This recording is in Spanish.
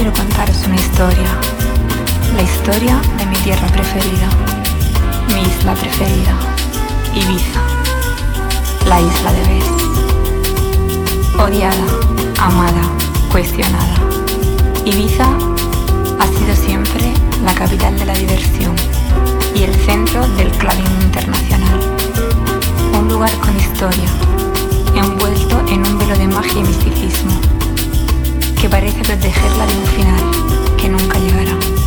quiero contaros una historia, la historia de mi tierra preferida, mi isla preferida, Ibiza, la isla de Bes. Odiada, amada, cuestionada, Ibiza ha sido siempre la capital de la diversión y el centro del clavín internacional. Un lugar con historia, envuelto en un velo de magia y misticismo que parece protegerla de un final que nunca llegará.